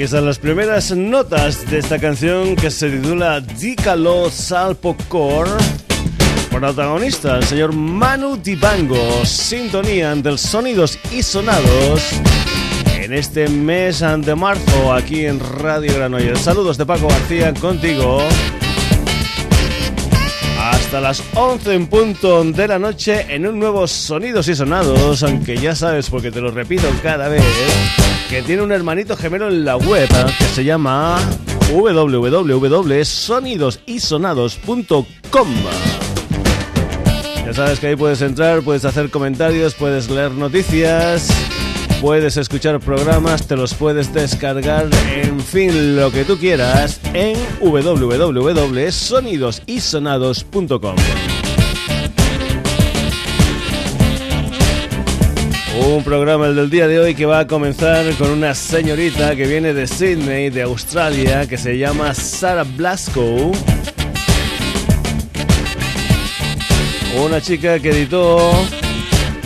Aquí están las primeras notas de esta canción que se titula Dícalo Salpocor. Protagonista, el señor Manu Dibango. Sintonía del sonidos y sonados en este mes de marzo aquí en Radio Granollers. Saludos de Paco García contigo. Hasta las 11 en punto de la noche en un nuevo Sonidos y Sonados, aunque ya sabes porque te lo repito cada vez que tiene un hermanito gemelo en la web ¿eh? que se llama www.sonidosysonados.com. Ya sabes que ahí puedes entrar, puedes hacer comentarios, puedes leer noticias, puedes escuchar programas, te los puedes descargar, en fin, lo que tú quieras en www.sonidosysonados.com. Un programa el del día de hoy que va a comenzar con una señorita que viene de Sydney, de Australia, que se llama Sarah Blasco. Una chica que editó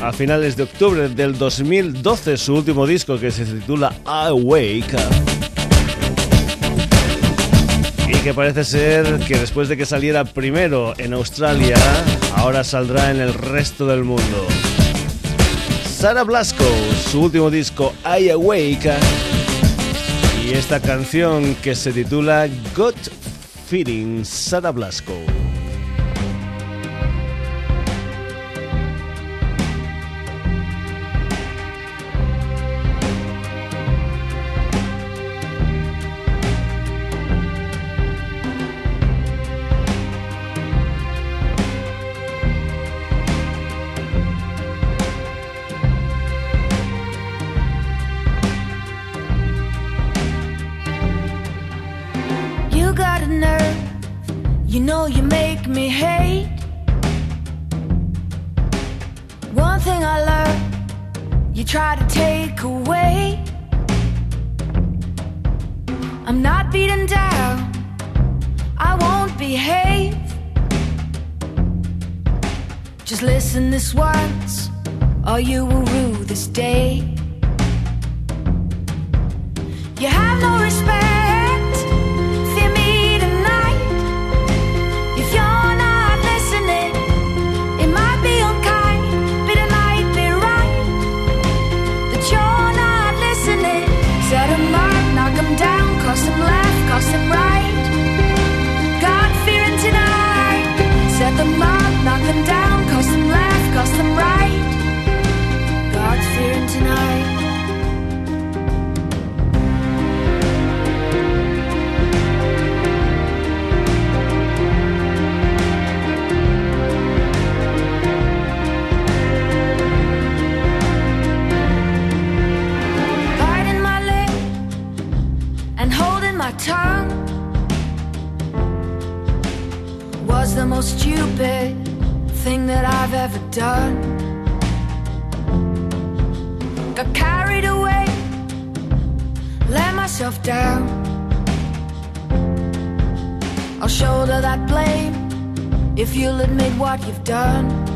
a finales de octubre del 2012 su último disco que se titula Awake. Y que parece ser que después de que saliera primero en Australia, ahora saldrá en el resto del mundo. Sara Blasco, su último disco I Awake y esta canción que se titula Got Feeling Sara Blasco. make me hate. One thing I learned, you try to take away. I'm not beaten down, I won't behave. Just listen this once, or you will rue this day. You have no that I've ever done. Got carried away, let myself down. I'll shoulder that blame if you'll admit what you've done.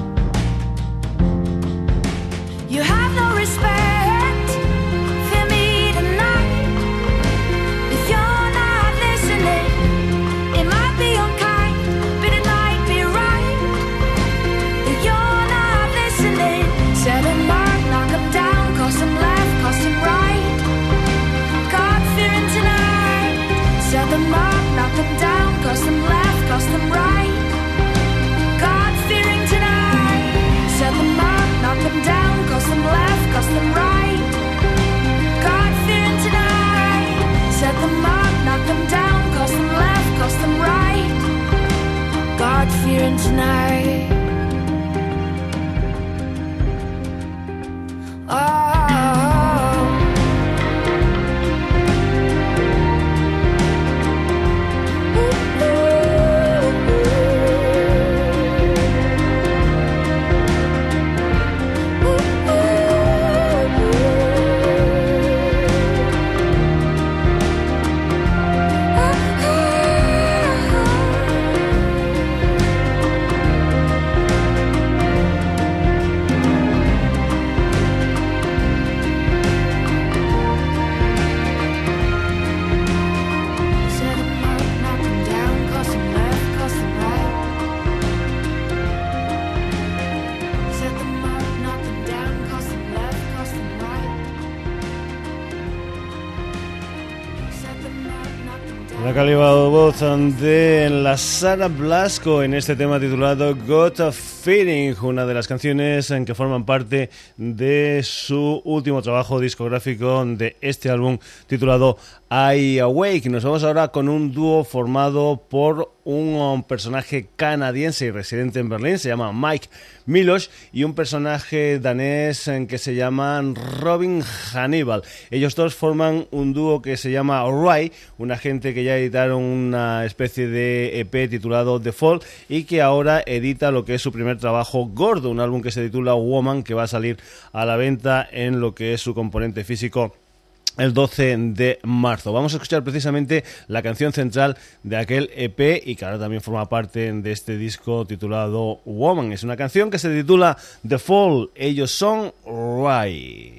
De la Sara Blasco en este tema titulado Got a Feeling, una de las canciones en que forman parte de su último trabajo discográfico de este álbum titulado I Awake. Nos vamos ahora con un dúo formado por un personaje canadiense y residente en Berlín, se llama Mike Milos, y un personaje danés que se llama Robin Hannibal. Ellos dos forman un dúo que se llama Ray, una gente que ya editaron una especie de EP titulado The Fall y que ahora edita lo que es su primer trabajo gordo, un álbum que se titula Woman, que va a salir a la venta en lo que es su componente físico el 12 de marzo. Vamos a escuchar precisamente la canción central de aquel EP y que ahora también forma parte de este disco titulado Woman. Es una canción que se titula The Fall. Ellos son Rai.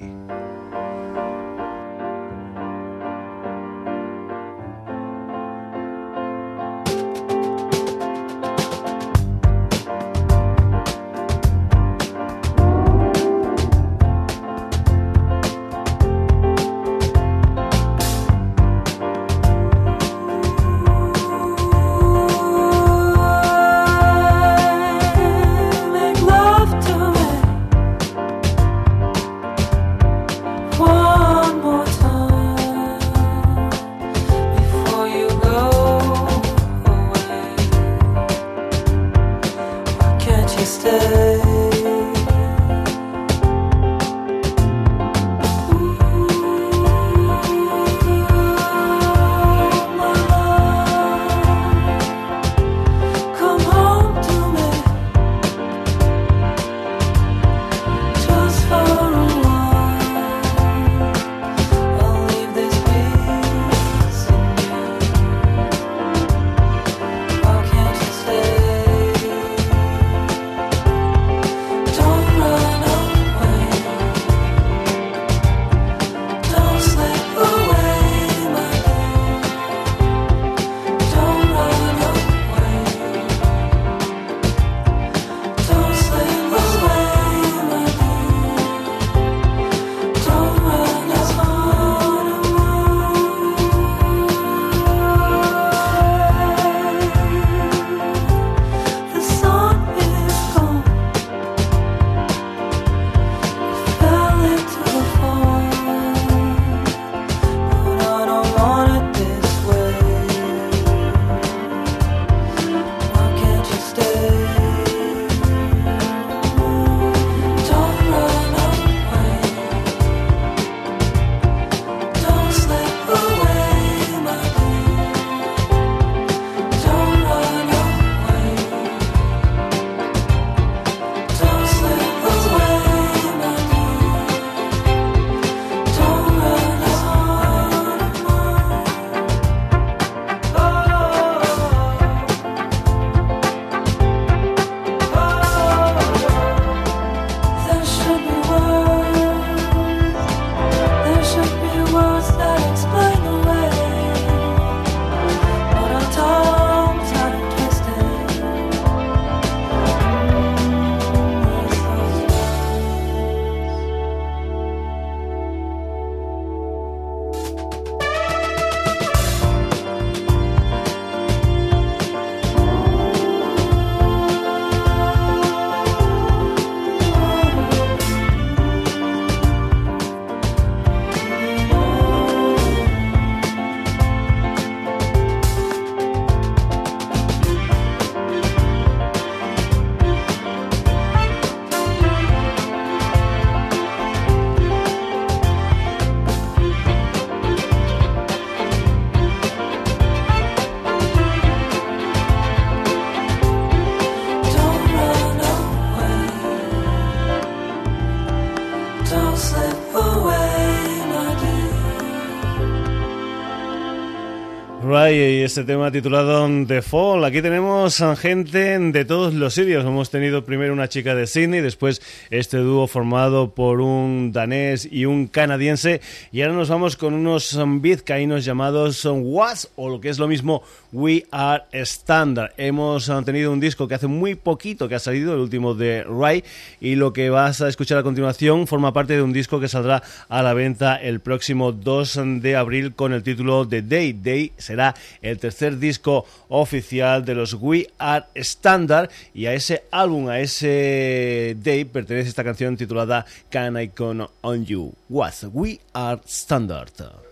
Y este tema titulado The Fall. Aquí tenemos gente de todos los sitios. Hemos tenido primero una chica de Sydney, después este dúo formado por un danés y un canadiense. Y ahora nos vamos con unos vizcaínos llamados Was, o lo que es lo mismo, We Are Standard. Hemos tenido un disco que hace muy poquito que ha salido, el último de Ray, y lo que vas a escuchar a continuación forma parte de un disco que saldrá a la venta el próximo 2 de abril con el título de Day. Day será el tercer disco oficial de los We Are Standard y a ese álbum, a ese day pertenece esta canción titulada Can I Count on You? What We Are Standard.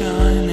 shine.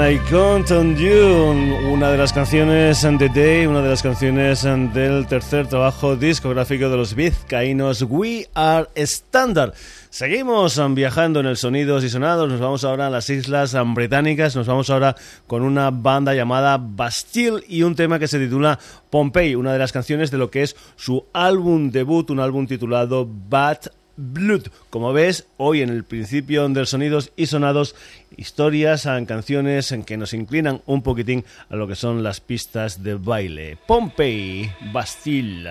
I Count on You, una de las canciones de Day, una de las canciones del tercer trabajo discográfico de los vizcaínos We Are Standard. Seguimos viajando en el Sonidos y Sonados, nos vamos ahora a las Islas Británicas, nos vamos ahora con una banda llamada Bastille y un tema que se titula Pompeii, una de las canciones de lo que es su álbum debut, un álbum titulado Bad Blood. Como ves, hoy en el principio del Sonidos y Sonados, historias, canciones en que nos inclinan un poquitín a lo que son las pistas de baile. Pompey, Bastille.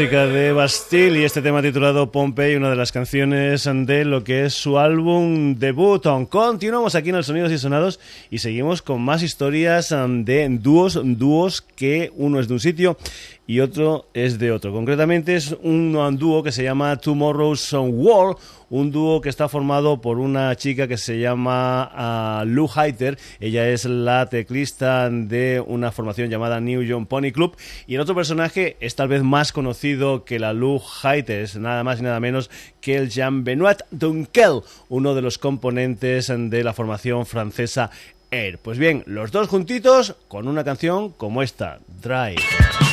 Música de Y este tema titulado Pompey, una de las canciones de lo que es su álbum debut. Continuamos aquí en el Sonidos y Sonados y seguimos con más historias de dúos, dúos que uno es de un sitio y otro es de otro. Concretamente es un dúo que se llama Tomorrow's World un dúo que está formado por una chica que se llama uh, Lou Heiter. Ella es la teclista de una formación llamada New Young Pony Club. Y el otro personaje es tal vez más conocido que la Lou Nada más y nada menos que el Jean-Benoit Dunkel, uno de los componentes de la formación francesa Air. Pues bien, los dos juntitos con una canción como esta, Drive.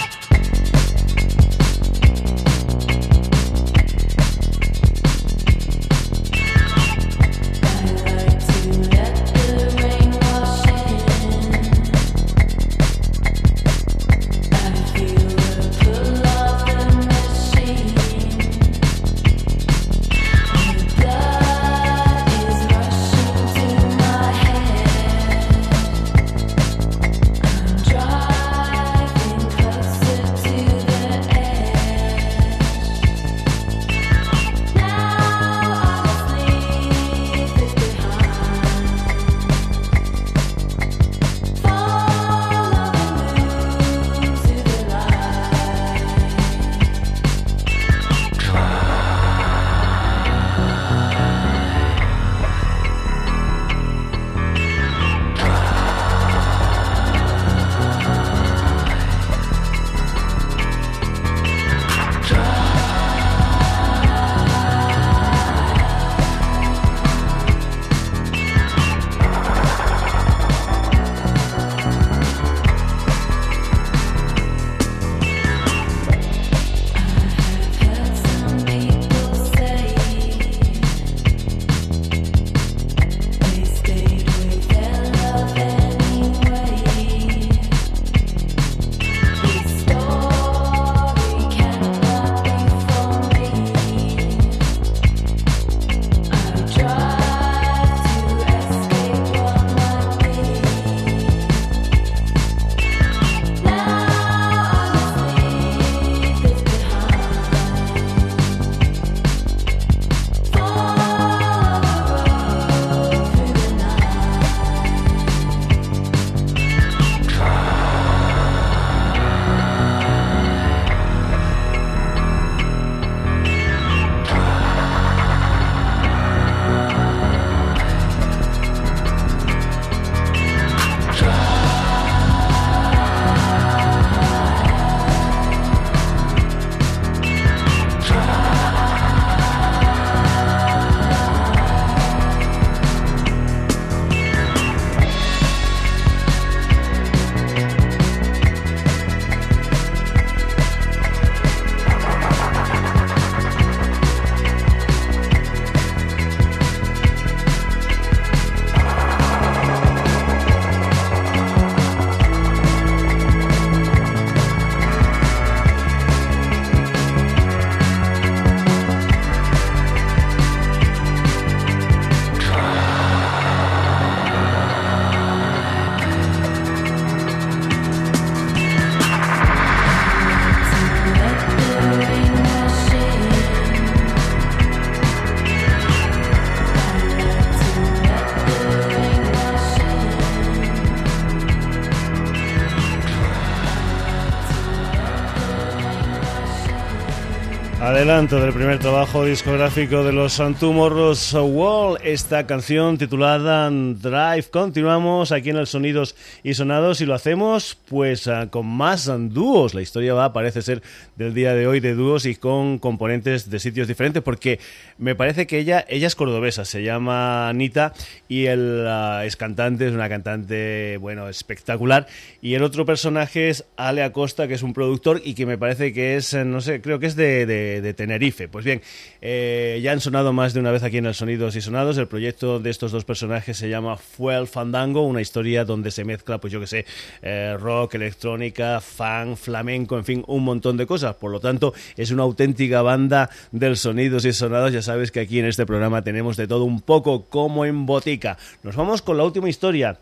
Adelanto del primer trabajo discográfico de los Tomorrow's Wall, esta canción titulada Drive. Continuamos aquí en el Sonidos y Sonados y lo hacemos pues ah, con más dúos. La historia va, parece ser, del día de hoy de dúos y con componentes de sitios diferentes porque me parece que ella, ella es cordobesa, se llama Anita y él ah, es cantante, es una cantante, bueno, espectacular. Y el otro personaje es Ale Acosta, que es un productor y que me parece que es, no sé, creo que es de Tenerife. Pues bien, eh, ya han sonado más de una vez aquí en el Sonidos y Sonados. El proyecto de estos dos personajes se llama Fuel Fandango, una historia donde se mezcla, pues yo que sé, eh, rock, electrónica, fan, flamenco, en fin, un montón de cosas. Por lo tanto, es una auténtica banda del Sonidos y Sonados. Ya sabes que aquí en este programa tenemos de todo un poco como en botica. Nos vamos con la última historia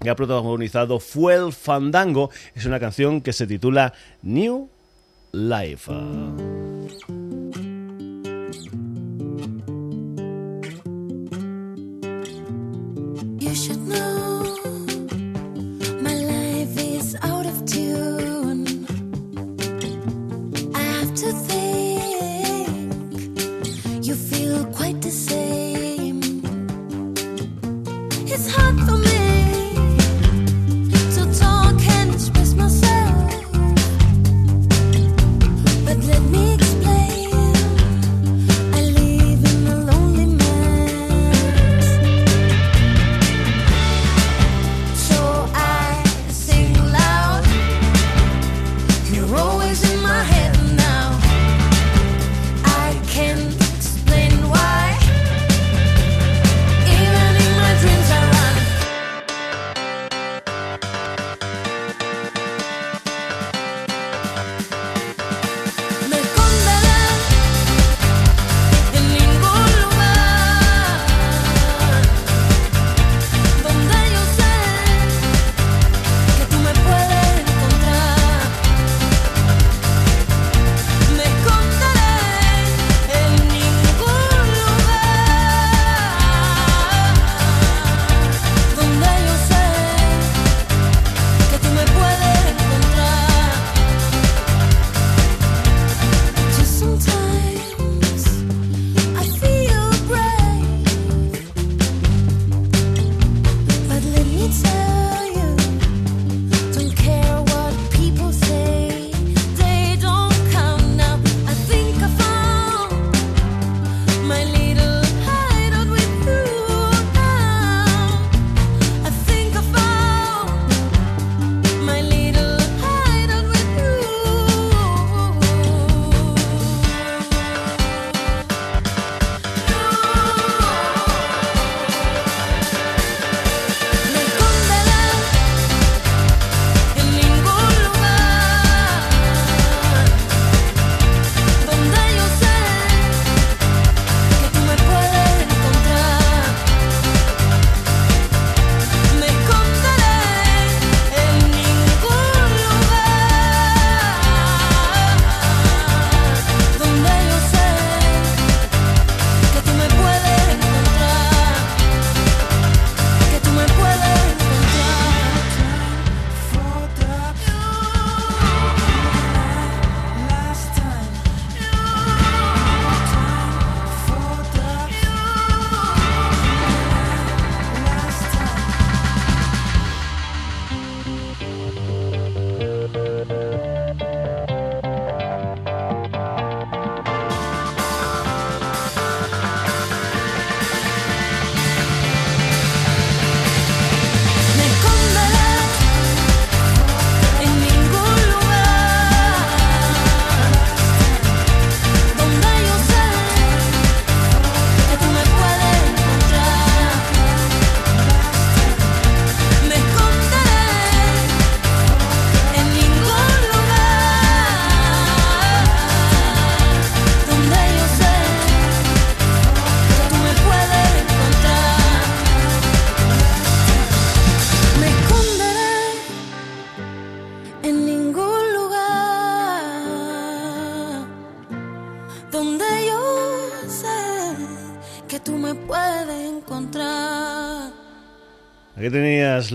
que ha protagonizado Fuel Fandango. Es una canción que se titula New Life.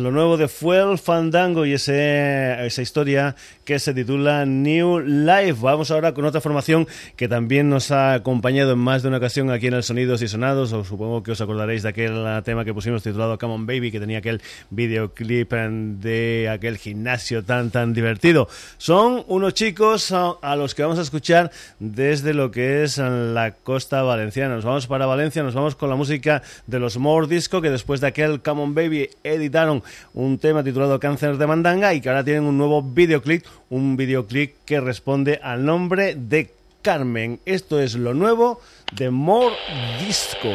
Lo nuevo de Fuel Fandango y ese, esa historia que se titula New Life. Vamos ahora con otra formación que también nos ha acompañado en más de una ocasión aquí en el Sonidos y Sonados. O supongo que os acordaréis de aquel tema que pusimos titulado Come On Baby, que tenía aquel videoclip de aquel gimnasio tan tan divertido. Son unos chicos a los que vamos a escuchar desde lo que es la costa valenciana. Nos vamos para Valencia, nos vamos con la música de los More Disco, que después de aquel Come On Baby editaron un tema titulado Cáncer de Mandanga y que ahora tienen un nuevo videoclip, un videoclip que responde al nombre de Carmen. Esto es lo nuevo de More Disco.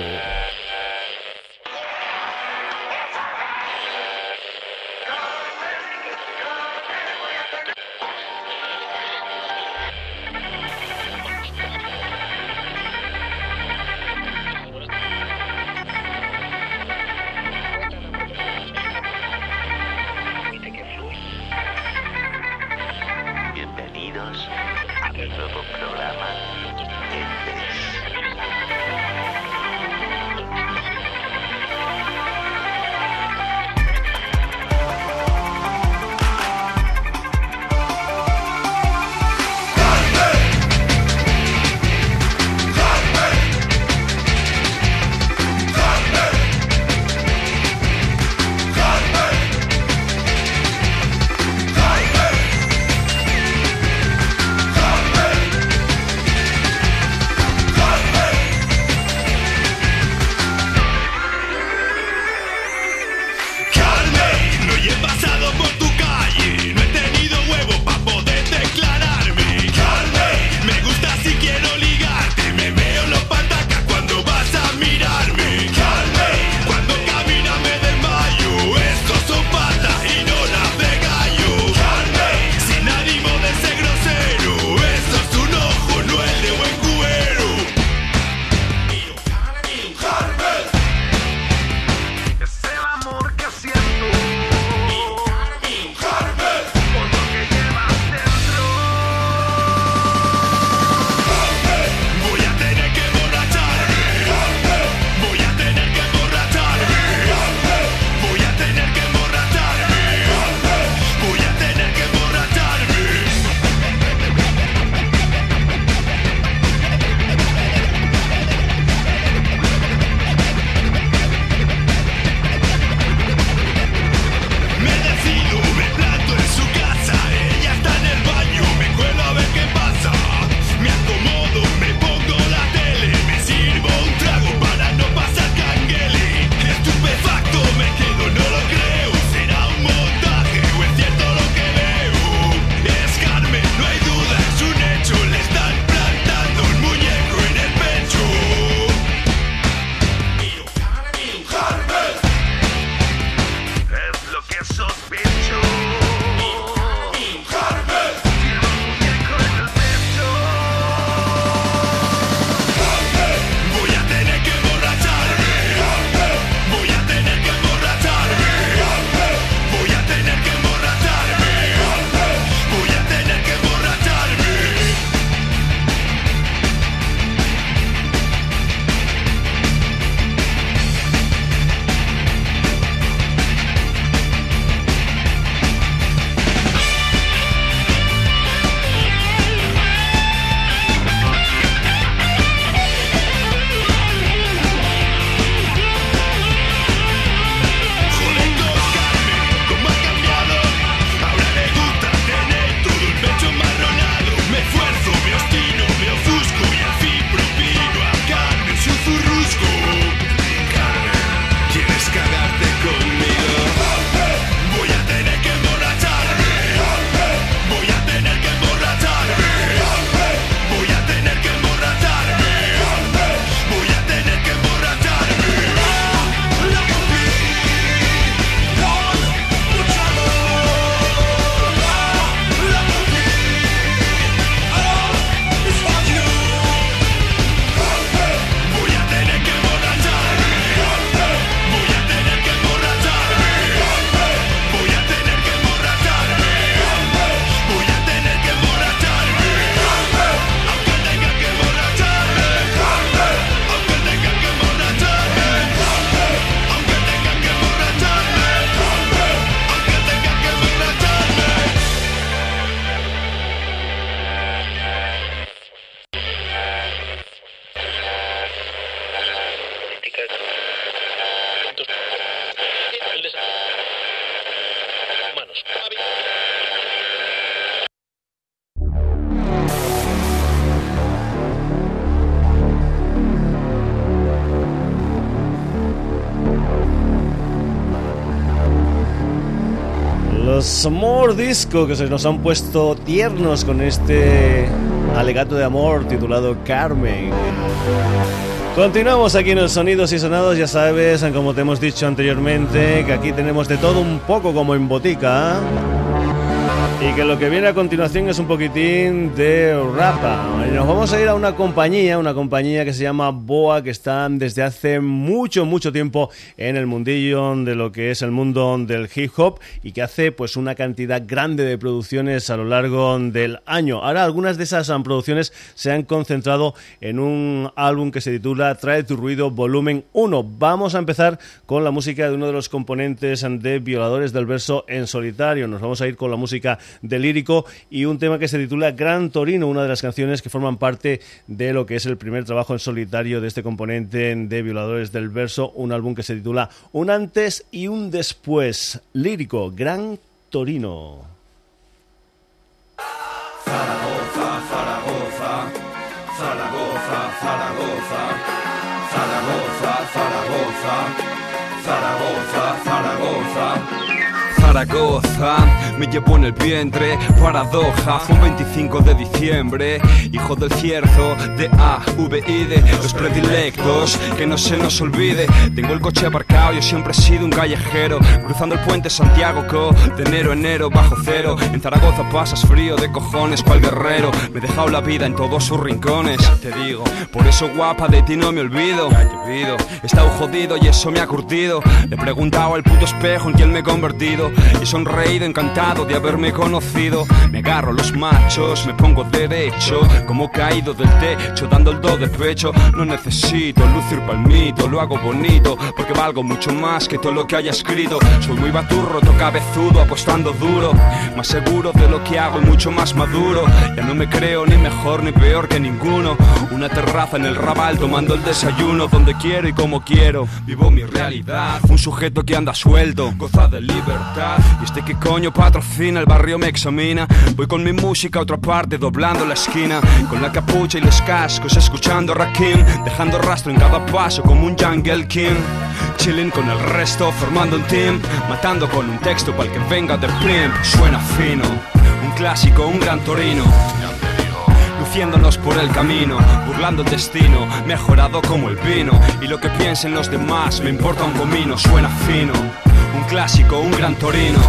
Los More Disco que se nos han puesto tiernos con este alegato de amor titulado Carmen. Continuamos aquí en los Sonidos y Sonados, ya sabes, como te hemos dicho anteriormente, que aquí tenemos de todo un poco como en botica. Y que lo que viene a continuación es un poquitín de rapa. Nos vamos a ir a una compañía, una compañía que se llama Boa, que está desde hace mucho, mucho tiempo en el mundillo de lo que es el mundo del hip hop y que hace pues una cantidad grande de producciones a lo largo del año. Ahora algunas de esas producciones se han concentrado en un álbum que se titula Trae tu ruido volumen 1. Vamos a empezar con la música de uno de los componentes de Violadores del Verso en solitario. Nos vamos a ir con la música de lírico y un tema que se titula Gran Torino, una de las canciones que forman parte de lo que es el primer trabajo en solitario de este componente de Violadores del Verso, un álbum que se titula Un antes y un después, lírico, Gran Torino. Zaragoza, Zaragoza, Zaragoza, Zaragoza, Zaragoza, Zaragoza, Zaragoza, Zaragoza. Zaragoza Me llevó en el vientre, paradoja Fue un 25 de diciembre Hijo del cierzo, de A, V, I, D Los predilectos, que no se nos olvide Tengo el coche aparcado, yo siempre he sido un callejero Cruzando el puente Santiago Co De enero enero, bajo cero En Zaragoza pasas frío de cojones cual guerrero Me he dejado la vida en todos sus rincones Te digo, por eso guapa de ti no me olvido he estado jodido y eso me ha curtido Le he preguntado al puto espejo en quién me he convertido y sonreído encantado de haberme conocido. Me agarro los machos, me pongo derecho, como caído del techo, dando el do de pecho. No necesito lucir palmito, lo hago bonito, porque valgo mucho más que todo lo que haya escrito. Soy muy baturro, cabezudo, apostando duro, más seguro de lo que hago y mucho más maduro. Ya no me creo ni mejor ni peor que ninguno. Una terraza en el rabal tomando el desayuno, donde quiero y como quiero. Vivo mi realidad, un sujeto que anda suelto, goza de libertad. Y este que coño patrocina, el barrio me examina. Voy con mi música a otra parte, doblando la esquina. Con la capucha y los cascos, escuchando Rakim. Dejando rastro en cada paso como un Jungle King. Chilling con el resto, formando un team. Matando con un texto para el que venga de plimp. Suena fino, un clásico, un gran torino luciéndonos por el camino, burlando el destino, mejorado como el vino. Y lo que piensen los demás me importa un comino, suena fino clásico, un gran torino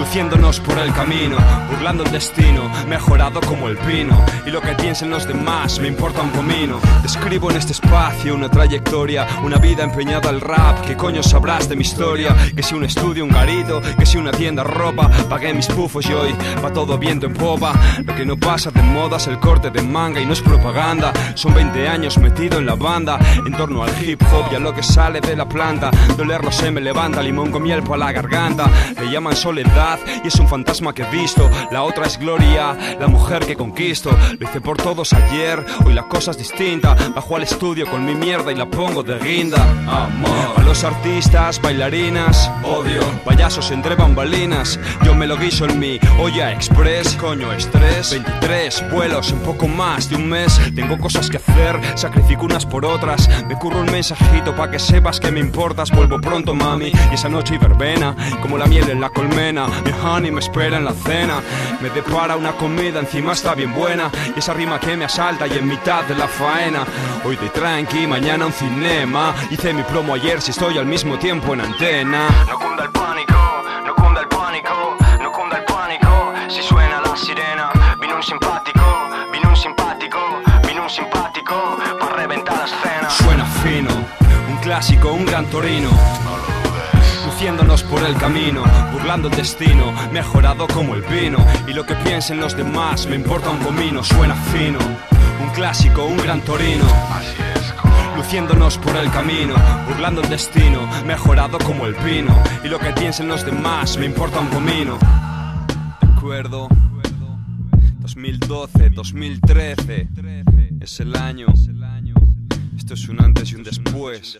luciéndonos por el camino, burlando el destino, mejorado como el pino. Y lo que piensen los demás me importa un comino. Describo en este espacio una trayectoria, una vida empeñada al rap. ¿Qué coño sabrás de mi historia? Que si un estudio, un garito, que si una tienda ropa, pagué mis pufos y hoy va todo viento en popa. Lo que no pasa de moda es el corte de manga y no es propaganda. Son 20 años metido en la banda, en torno al hip hop y a lo que sale de la planta. Dolerlo se me levanta, limón con miel por la garganta. Le llaman soledad y es un fantasma que he visto. La otra es Gloria, la mujer que conquisto. Lo hice por todos ayer, hoy la cosa es distinta. Bajo al estudio con mi mierda y la pongo de guinda. Amor. A los artistas, bailarinas, odio. Payasos entre bambalinas, yo me lo guiso en mi olla express. Coño, estrés. 23 vuelos en poco más de un mes. Tengo cosas que hacer, sacrifico unas por otras. Me curro un mensajito pa' que sepas que me importas. Vuelvo pronto, mami. Y esa noche verbena, como la miel en la colmena. Mi honey me espera en la cena. Me depara una comida, encima está bien buena. Y esa rima que me asalta y en mitad de la faena. Hoy de tranqui, mañana un cinema. Hice mi promo ayer si estoy al mismo tiempo en antena. No cunda el pánico, no cunda el pánico, no cunda el pánico. Si suena la sirena, vino un simpático, vino un simpático, vino un simpático. Para reventar la escena. Suena fino, un clásico, un gran torino luciéndonos por el camino, burlando el destino, mejorado como el vino. Y lo que piensen los demás me importa un comino, suena fino, un clásico, un gran torino. Así es. Luciéndonos por el camino, burlando el destino, mejorado como el vino. Y lo que piensen los demás me importa un comino. De acuerdo. 2012, 2013 es el año. Esto es un antes y un después.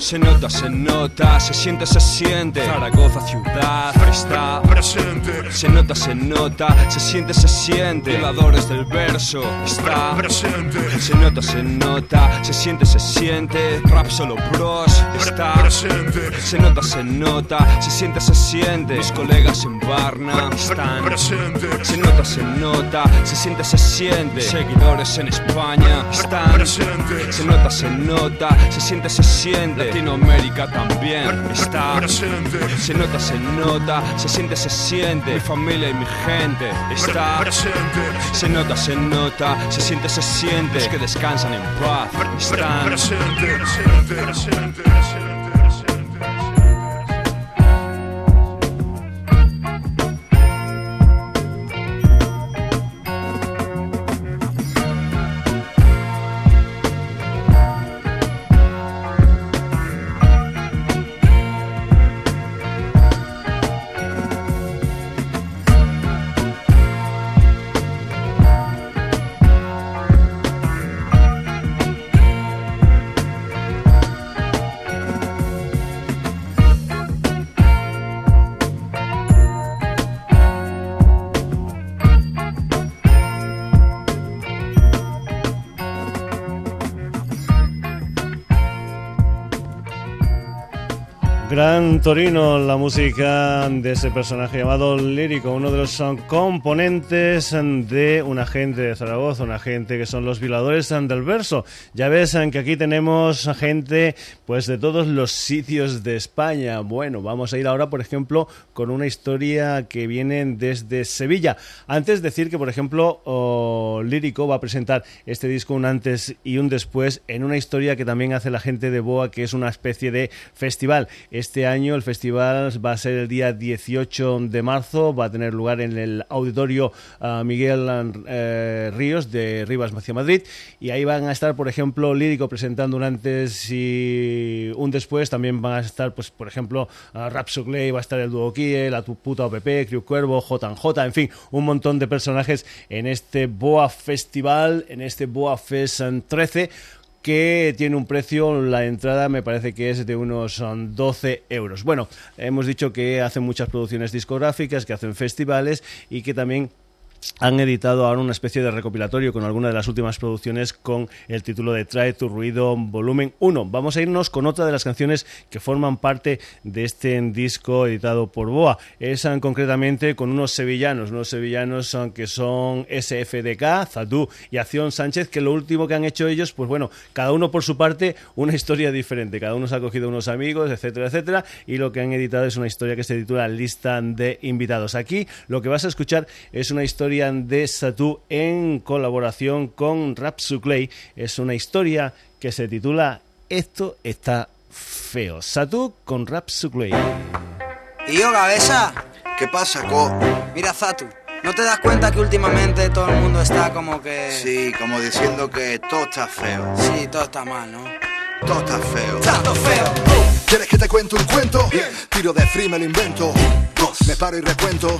Se nota, se nota, se siente, se siente. Zaragoza ciudad está presente. Se nota, se nota, se siente, se siente. Violadores del verso está presente. Se nota, se nota, se siente, se siente. Rap solo bros está presente. Se nota, se nota, se siente, se siente. Mis colegas en Barna están presente. Se nota, se nota, se siente, se siente. Seguidores en España están presente. Se nota, se nota, se siente, se siente. Latinoamérica también está presente. Se nota, se nota, se siente, se siente. Mi familia y mi gente está presente. Se nota, se nota, se siente, se siente. Los que descansan en paz están presente. presente. presente. Gran Torino, la música de ese personaje llamado Lírico, uno de los componentes de una gente de Zaragoza, una gente que son los violadores del verso. Ya ves que aquí tenemos gente pues de todos los sitios de España. Bueno, vamos a ir ahora, por ejemplo, con una historia que viene desde Sevilla. Antes decir que, por ejemplo, Lírico va a presentar este disco un antes y un después en una historia que también hace la gente de Boa, que es una especie de festival. Este año. El festival va a ser el día 18 de marzo, va a tener lugar en el auditorio uh, Miguel uh, Ríos de Rivas hacia Madrid. Y ahí van a estar, por ejemplo, Lírico presentando un antes y un después. También van a estar, pues, por ejemplo, uh, Rap Sugley, va a estar el Duo Kie, La Puta OPP, Criu Cuervo, JJ, en fin, un montón de personajes en este Boa Festival, en este Boa Fest 13 que tiene un precio, la entrada me parece que es de unos 12 euros. Bueno, hemos dicho que hacen muchas producciones discográficas, que hacen festivales y que también han editado ahora una especie de recopilatorio con alguna de las últimas producciones con el título de Trae tu ruido volumen 1. Vamos a irnos con otra de las canciones que forman parte de este disco editado por Boa. Es concretamente con unos sevillanos, unos sevillanos que son SFDK, Zadú y Acción Sánchez, que lo último que han hecho ellos, pues bueno, cada uno por su parte, una historia diferente. Cada uno se ha cogido unos amigos, etcétera, etcétera, y lo que han editado es una historia que se titula Lista de Invitados. Aquí lo que vas a escuchar es una historia de Satu en colaboración con Rap Clay. Es una historia que se titula Esto está feo. Satu con Rap Clay. ¿Y yo, cabeza? ¿Qué pasa, Co? Mira, Zatu, ¿no te das cuenta que últimamente todo el mundo está como que... Sí, como diciendo que todo está feo. Sí, todo está mal, ¿no? Todo está feo. Está feo. ¿Quieres que te cuente un cuento? Tiro de free, me lo invento. Me paro y recuento.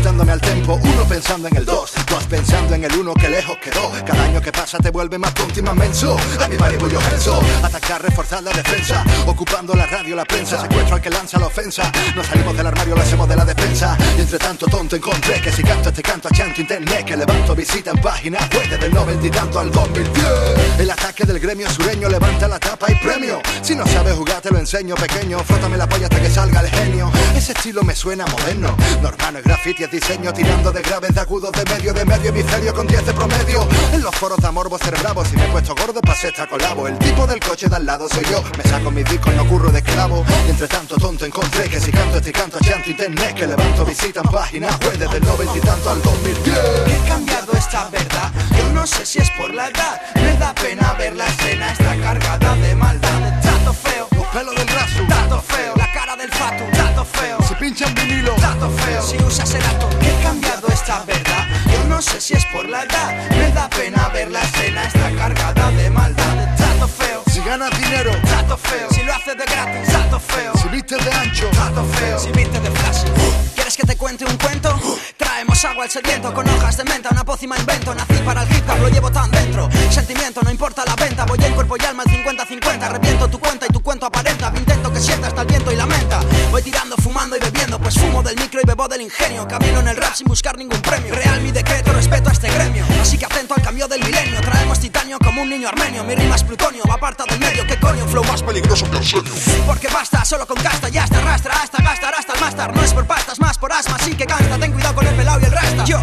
Adaptándome al tempo, uno pensando en el dos, dos pensando en el uno que lejos quedó. Cada año que pasa te vuelve más tonto y más menso. A mi yo genso, atacar, reforzar la defensa. Ocupando la radio, la prensa, secuestro al que lanza la ofensa. Nos salimos del armario, lo hacemos de la defensa. Y entre tanto tonto encontré que si canto este canto a chanto internet, que levanto visita en páginas web desde el 90 y tanto al 2010. El ataque del gremio sureño levanta la tapa y premio. Si no sabes jugar, te lo enseño pequeño. Frótame la polla hasta que salga el genio. Ese estilo me suena moderno. Normal es graffiti, es diseño tirando de graves, de agudos, de medio, de medio hemisferio con 10 de promedio. En los foros de amor vos cerebravo, si me he puesto gordo, pasé esta colabo. El tipo del coche de al lado soy yo. Me saco mis discos, no curro de esclavo. Y entre tanto tonto encontré que si canto este canto chanto internet, que levanto visitan páginas web desde el 90 y tanto al 2010. He cambiado esta verdad, yo no sé si es por la edad. Me da pena ver la escena, está cargada de maldad. Tato feo, Los pelos del raso, tato feo, la cara del fatu, tato feo. si pinchan vinilo, Tato feo, si usas el acto, he cambiado esta verdad. Yo no sé si es por la edad, me da pena ver la escena, está cargada de maldad. Feo, si ganas dinero, tato feo, si lo haces de gratis, tato feo, si vistes de ancho, tato feo, si viste de flash. ¿Quieres que te cuente un cuento? Trae Traemos agua al sediento con hojas de menta, una pócima invento. Nací para el hip hop, lo llevo tan dentro. Sentimiento, no importa la venta. Voy en cuerpo y alma al 50-50. Reviento tu cuenta y tu cuento aparenta. Intento que sienta hasta el viento y la menta. Voy tirando, fumo del micro y bebo del ingenio. Camino en el rap sin buscar ningún premio. Real mi decreto, respeto a este gremio. Así que atento al cambio del milenio. Traemos titanio como un niño armenio. Mi rima es plutonio, aparta del medio. ¿Qué coño? Flow más peligroso que el sueño. Porque basta, solo con casta, ya está arrastra. Hasta gastar, hasta el máster. No es por pastas, más por asma, así que gasta. Ten cuidado con el pelado y el rasta. Yo,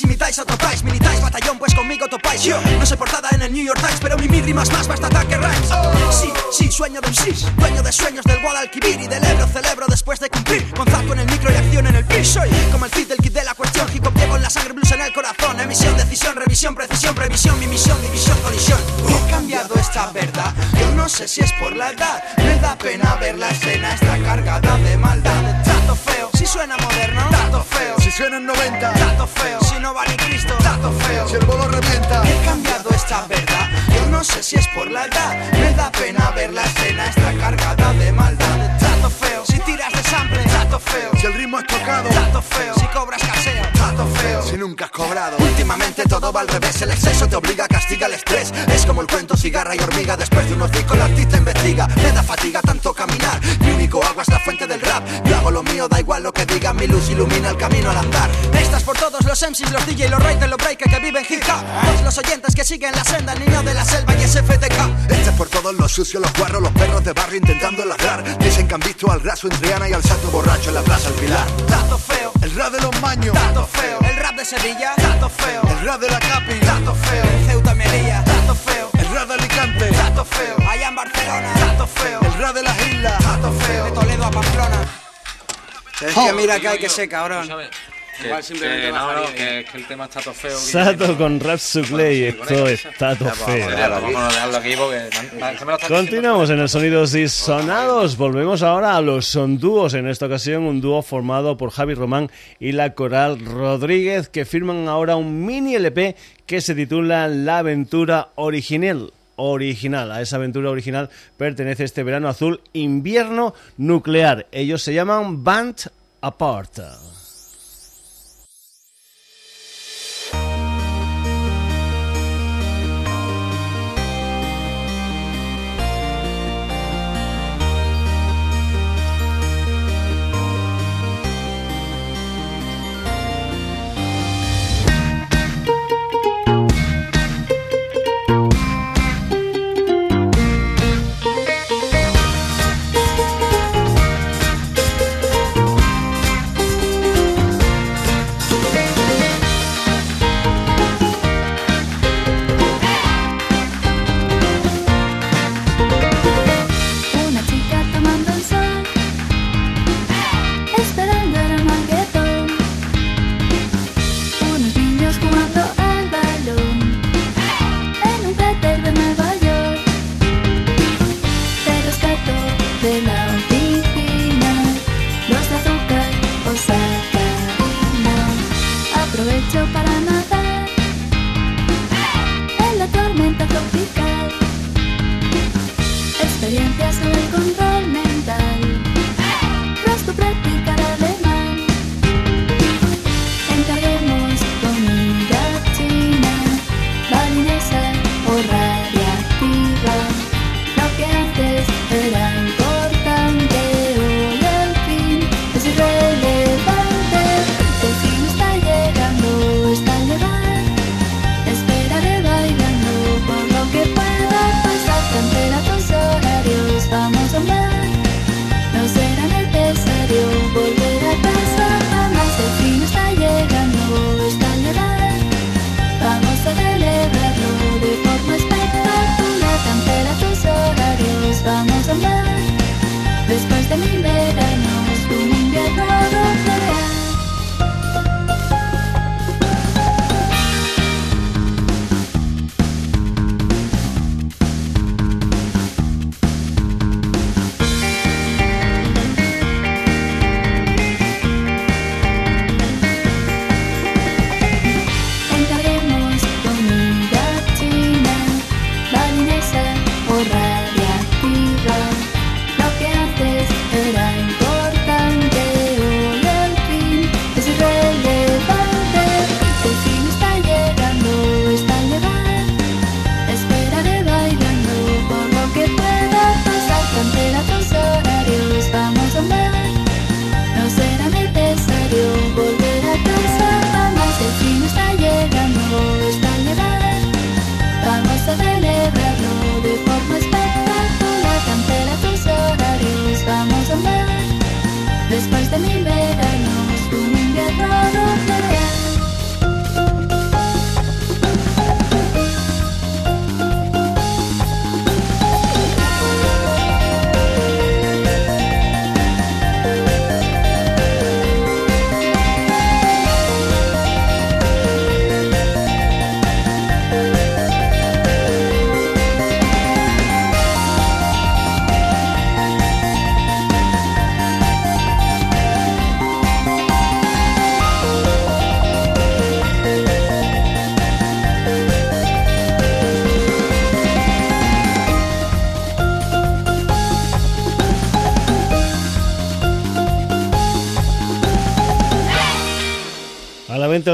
limitáis, imitáis, atropáis, militáis, batallón, pues conmigo topáis. Yo, no soy portada en el New York Times, pero mi mi rimas más basta ataque rhymes. Sí, sí, sueño de un sí, dueño de sueños del Guadalquivir y del Ebro, celebro después de cumplir. Con en el micro y acción en el piso. Soy como el fit del kit de la cuestión, hip hop llevo en la sangre, blues en el corazón. Emisión, decisión, revisión, precisión, previsión, mi misión, división, colisión. He cambiado esta verdad, yo no sé si es por la edad. Me da pena ver la escena, está cargada de maldad. Trato feo, si suena moderno, trato feo. Si suena en 90, Trato feo, si no va ni Cristo, trato feo. si el bolo revienta. He cambiado esta verdad, yo no sé si es por la edad. Me da pena ver la escena, está cargada de maldad. Trato feo, si tiras de sample, trato feo. Si el ritmo es tocado, Trato feo, si cobras caseo, trato feo. si nunca has cobrado. Últimamente todo va al revés, el exceso te obliga, castiga el estrés. Es como el cuento cigarra y hormiga, después de unos discos el artista investiga. Me da fatiga tanto caminar, mi único agua es la fuente del rap. Mío, da igual lo que digan, mi luz ilumina el camino al andar. Estas por todos los MCs, los DJ, los writers, los breakers que viven hip hop. Todos los oyentes que siguen la senda, el niño de la selva y SFTK. Este es por todos los sucios, los guarros, los perros de barrio intentando ladrar. Dicen que han visto al raso en Triana y al santo borracho en la plaza El Pilar. Trato feo, El rap de los maños, trato feo. El rap de Sevilla, trato feo. el rap de la Capi, Trato feo, Es que mira que hay que ser cabrón. Que, Igual simplemente que no, que, que el tema está todo feo. Sato con Rap Suclay, esto está todo feo. Continuamos en el Sonidos y Sonados. Volvemos ahora a los son dúos. En esta ocasión, un dúo formado por Javi Román y la Coral Rodríguez, que firman ahora un mini LP que se titula La Aventura Original. Original, a esa aventura original pertenece este verano azul invierno nuclear. Ellos se llaman Band Apart.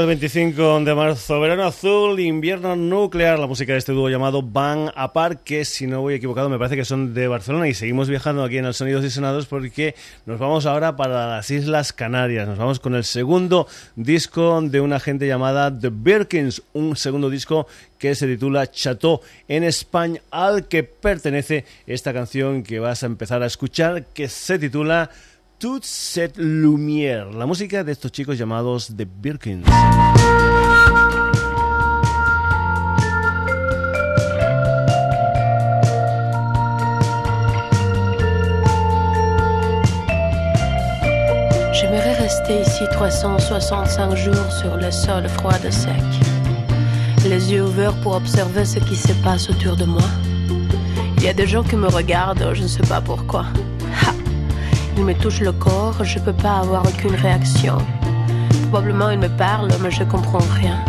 25 de marzo, verano azul, invierno nuclear, la música de este dúo llamado Van Apart, que si no voy equivocado me parece que son de Barcelona. Y seguimos viajando aquí en el Sonidos y Sonados porque nos vamos ahora para las Islas Canarias, nos vamos con el segundo disco de una gente llamada The Birkins, un segundo disco que se titula Chateau en España, al que pertenece esta canción que vas a empezar a escuchar, que se titula Toute cette lumière, la música de estos chicos llamados The Birkins. J'aimerais rester ici 365 jours sur le sol froid et sec, les yeux ouverts pour observer ce qui se passe autour de moi. Il y a des gens qui me regardent, je ne sais pas pourquoi. Il me touche le corps, je peux pas avoir aucune réaction. Probablement il me parle, mais je comprends rien.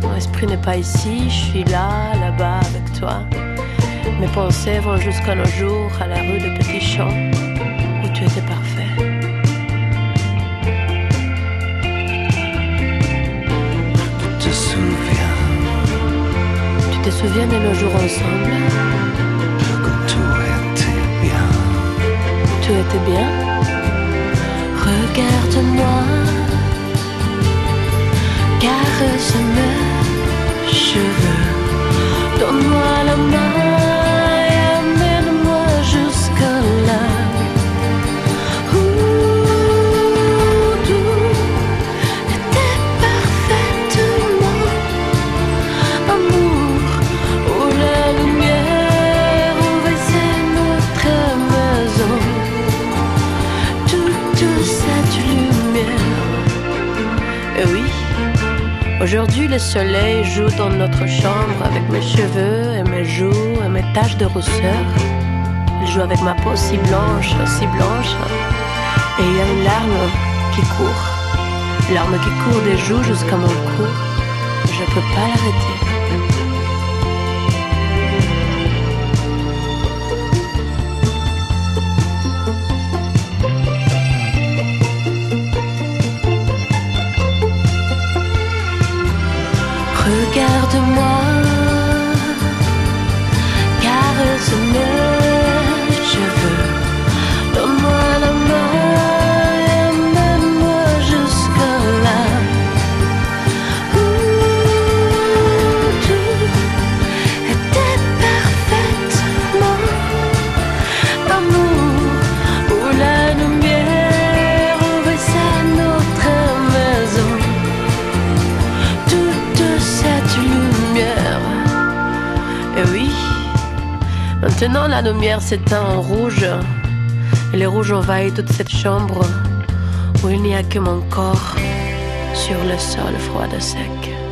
Mon esprit n'est pas ici, je suis là, là-bas avec toi. Mes pensées vont jusqu'à nos jours à la rue de Petit Champ, où tu étais parfait. Tu te souviens Tu te souviens de nos jours ensemble? Étais bien. Regarde-moi, caresse mes cheveux, donne-moi la main aujourd'hui le soleil joue dans notre chambre avec mes cheveux et mes joues et mes taches de rousseur. Il joue avec ma peau si blanche, si blanche. Et il y a une larme qui court. Larme qui court des joues jusqu'à mon cou. Je peux pas l'arrêter. La lumière s'éteint en rouge. Et les rouges envahissent toute cette chambre où il n'y a que mon corps sur le sol froid et sec.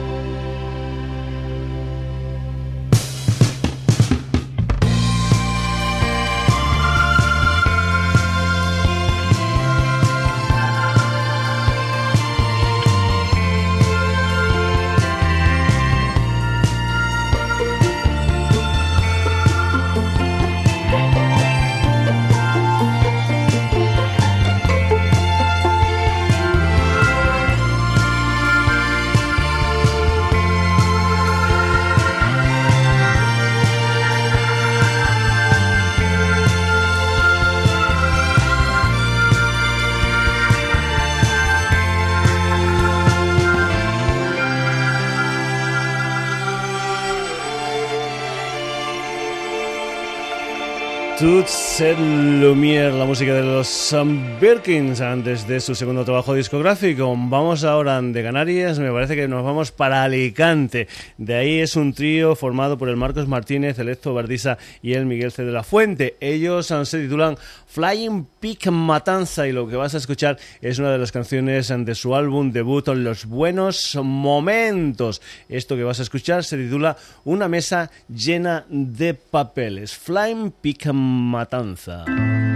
Cette lumière, la música de los Sam Birkins antes de su segundo trabajo discográfico. Vamos ahora de Canarias, me parece que nos vamos para Alicante. De ahí es un trío formado por el Marcos Martínez, el Héctor Bardisa y el Miguel C. de la Fuente. Ellos se titulan Flying Peak Matanza y lo que vas a escuchar es una de las canciones de su álbum debut Los Buenos Momentos. Esto que vas a escuchar se titula Una mesa llena de papeles. Flying Peak Matanza. Panther.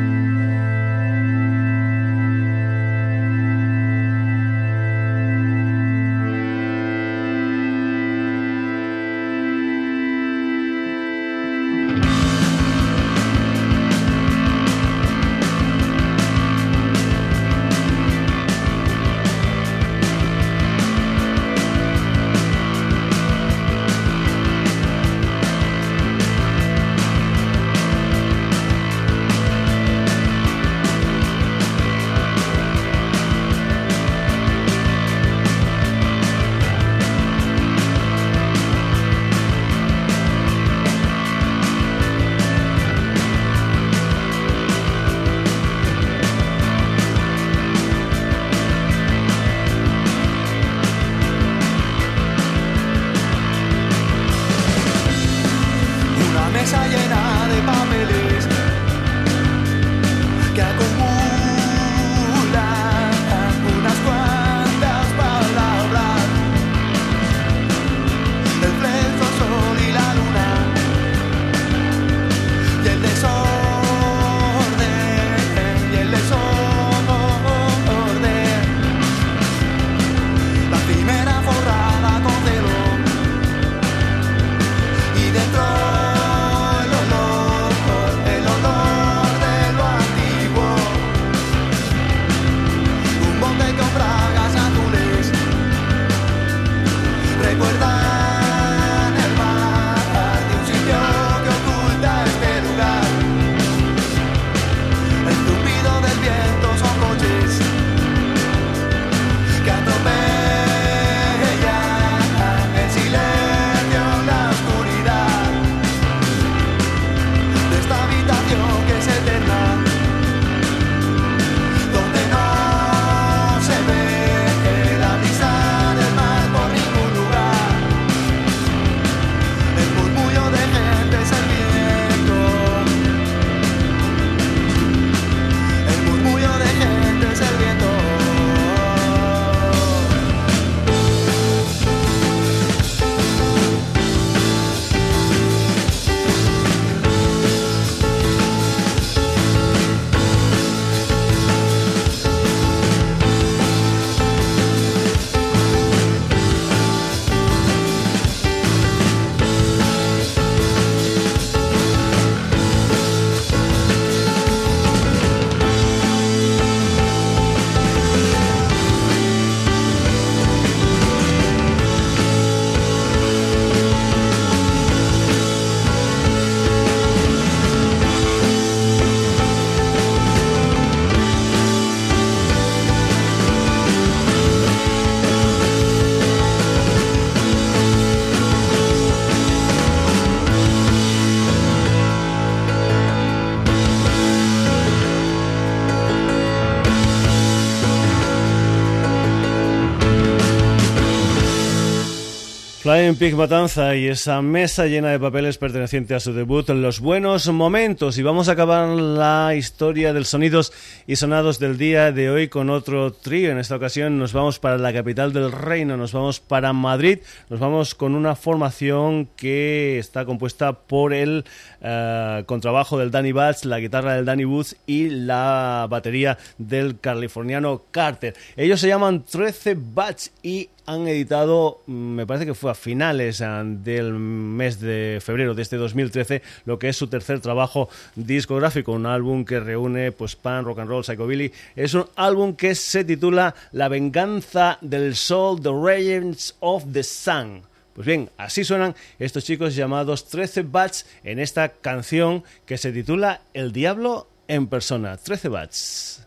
Flying Pig Matanza y esa mesa llena de papeles perteneciente a su debut en Los Buenos Momentos. Y vamos a acabar la historia del sonidos y sonados del día de hoy con otro trío. En esta ocasión nos vamos para la capital del reino, nos vamos para Madrid, nos vamos con una formación que está compuesta por el uh, contrabajo del Danny Batch, la guitarra del Danny Woods y la batería del californiano Carter. Ellos se llaman 13 Batch y han editado, mm, me parece que fue a finales ah, del mes de febrero de este 2013, lo que es su tercer trabajo discográfico, un álbum que reúne pues pan, rock and roll, psychobilly. Es un álbum que se titula La venganza del sol, The Regents of the Sun. Pues bien, así suenan estos chicos llamados 13 Bats en esta canción que se titula El Diablo en persona. 13 Bats.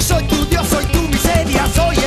Soy el maestro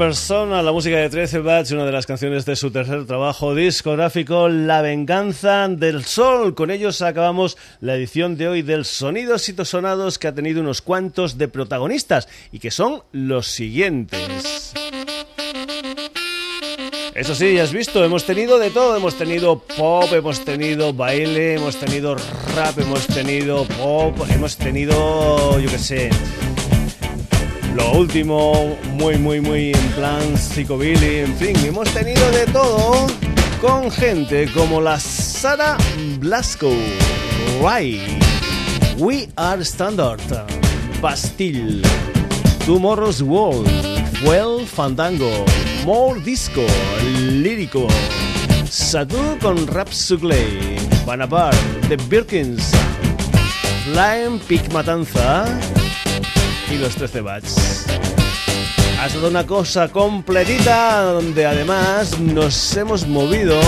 persona, la música de 13 Bats, una de las canciones de su tercer trabajo discográfico, La venganza del sol. Con ellos acabamos la edición de hoy del Sonidos y Sonados que ha tenido unos cuantos de protagonistas y que son los siguientes. Eso sí, ya has visto, hemos tenido de todo, hemos tenido pop, hemos tenido baile, hemos tenido rap, hemos tenido pop, hemos tenido, yo qué sé, lo último, muy, muy, muy en plan psicobilly, en fin, hemos tenido de todo con gente como la Sara Blasco, Ray, We Are Standard, Bastille, Tomorrow's World, Well Fandango, More Disco, Lírico, Satu con Rap Sugley, Banapar, The Birkins, Flying Pig Matanza, y los 13 bats. Ha sido una cosa completita donde además nos hemos movido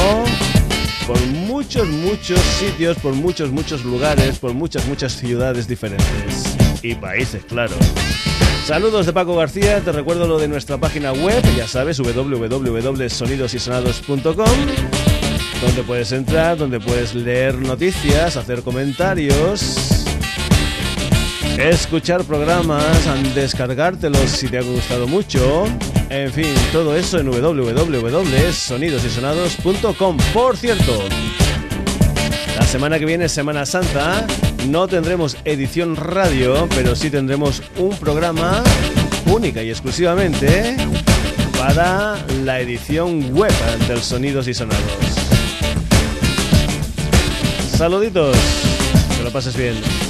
por muchos, muchos sitios, por muchos, muchos lugares, por muchas, muchas ciudades diferentes. Y países, claro. Saludos de Paco García, te recuerdo lo de nuestra página web, ya sabes, www.sonidosysonados.com, donde puedes entrar, donde puedes leer noticias, hacer comentarios escuchar programas, descargártelos si te ha gustado mucho. En fin, todo eso en www.sonidosysonados.com. Por cierto, la semana que viene, Semana Santa, no tendremos edición radio, pero sí tendremos un programa única y exclusivamente para la edición web del Sonidos y Sonados. Saluditos, que lo pases bien.